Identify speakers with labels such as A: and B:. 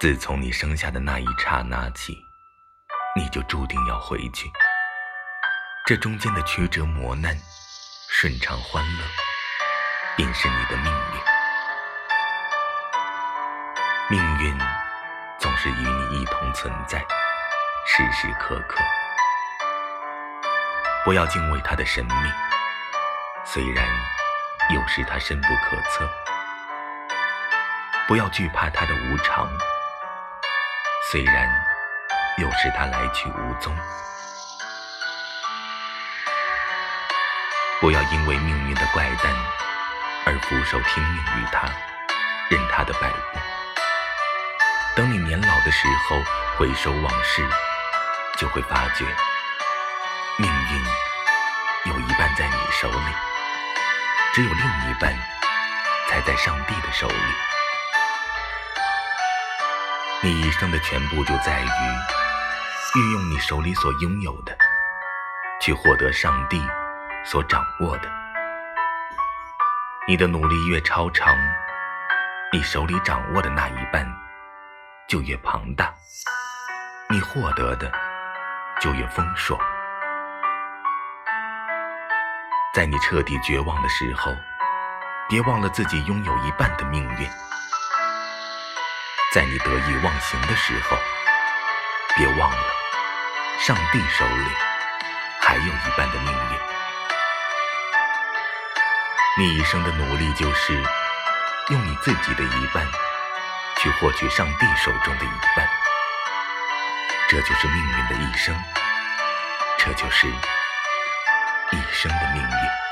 A: 自从你生下的那一刹那起，你就注定要回去。这中间的曲折磨难、顺畅欢乐，便是你的命运。命运总是与你一同存在，时时刻刻。不要敬畏它的神秘，虽然有时它深不可测；不要惧怕它的无常。虽然有时它来去无踪，不要因为命运的怪诞而俯首听命于它，任它的摆布。等你年老的时候，回首往事，就会发觉，命运有一半在你手里，只有另一半才在上帝的手里。你一生的全部就在于运用你手里所拥有的，去获得上帝所掌握的。你的努力越超常，你手里掌握的那一半就越庞大，你获得的就越丰硕。在你彻底绝望的时候，别忘了自己拥有一半的命运。在你得意忘形的时候，别忘了，上帝手里还有一半的命运。你一生的努力就是用你自己的一半去获取上帝手中的一半，这就是命运的一生，这就是一生的命运。